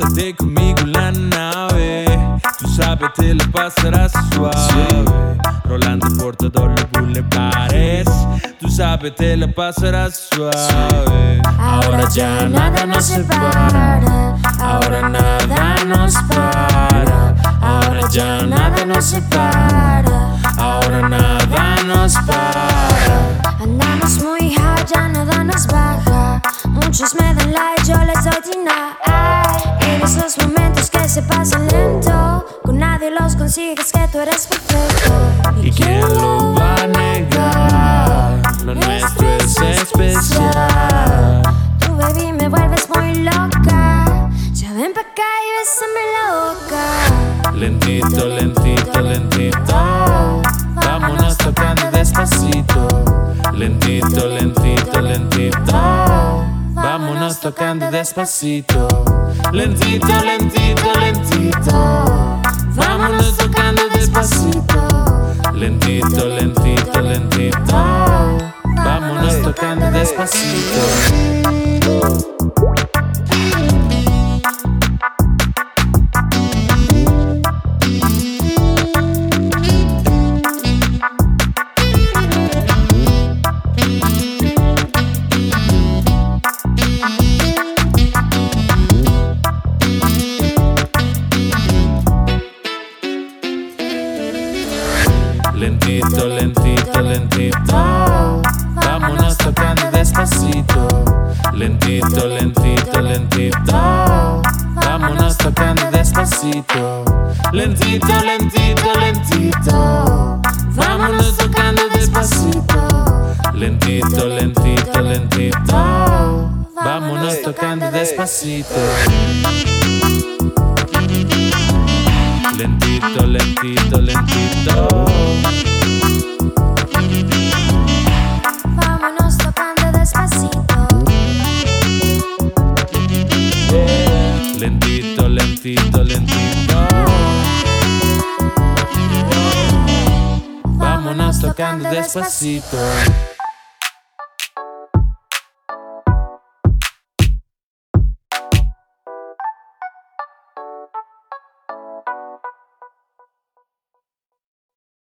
Vente conmigo la nave. Tú sabes, te lo pasarás suave. Rolando por todos los bulevares. Tú sabes, te lo pasarás suave. Ahora ya nada nos separa. Ahora nada nos para. Ahora ya nada nos separa. Ahora nada nos para. Consigues que tú eres perfecto. ¿Y quién lo va a negar? Lo nuestro es especial. Tu baby me vuelves muy loca. Ya ven pa' acá y bésame la boca. Lentito, lentito, lentito. Vámonos tocando despacito. Lentito, lentito, lentito. Vámonos tocando despacito. Lentito, lentito, lentito. Lentito, lentito. Vámonos tocando despacito. Lentito, lentito, lentito. Vámonos tocando despacito. Lentito, lentito, lentito. Vámonos tocando despacito. Lentito, lentito, lentito. Vámonos tocando despacito. Lentito, lentito, lentito. Vámonos tocando despacito. Lentito, lentito, lentito. Lentito, lentito. Vámonos tocando despacito.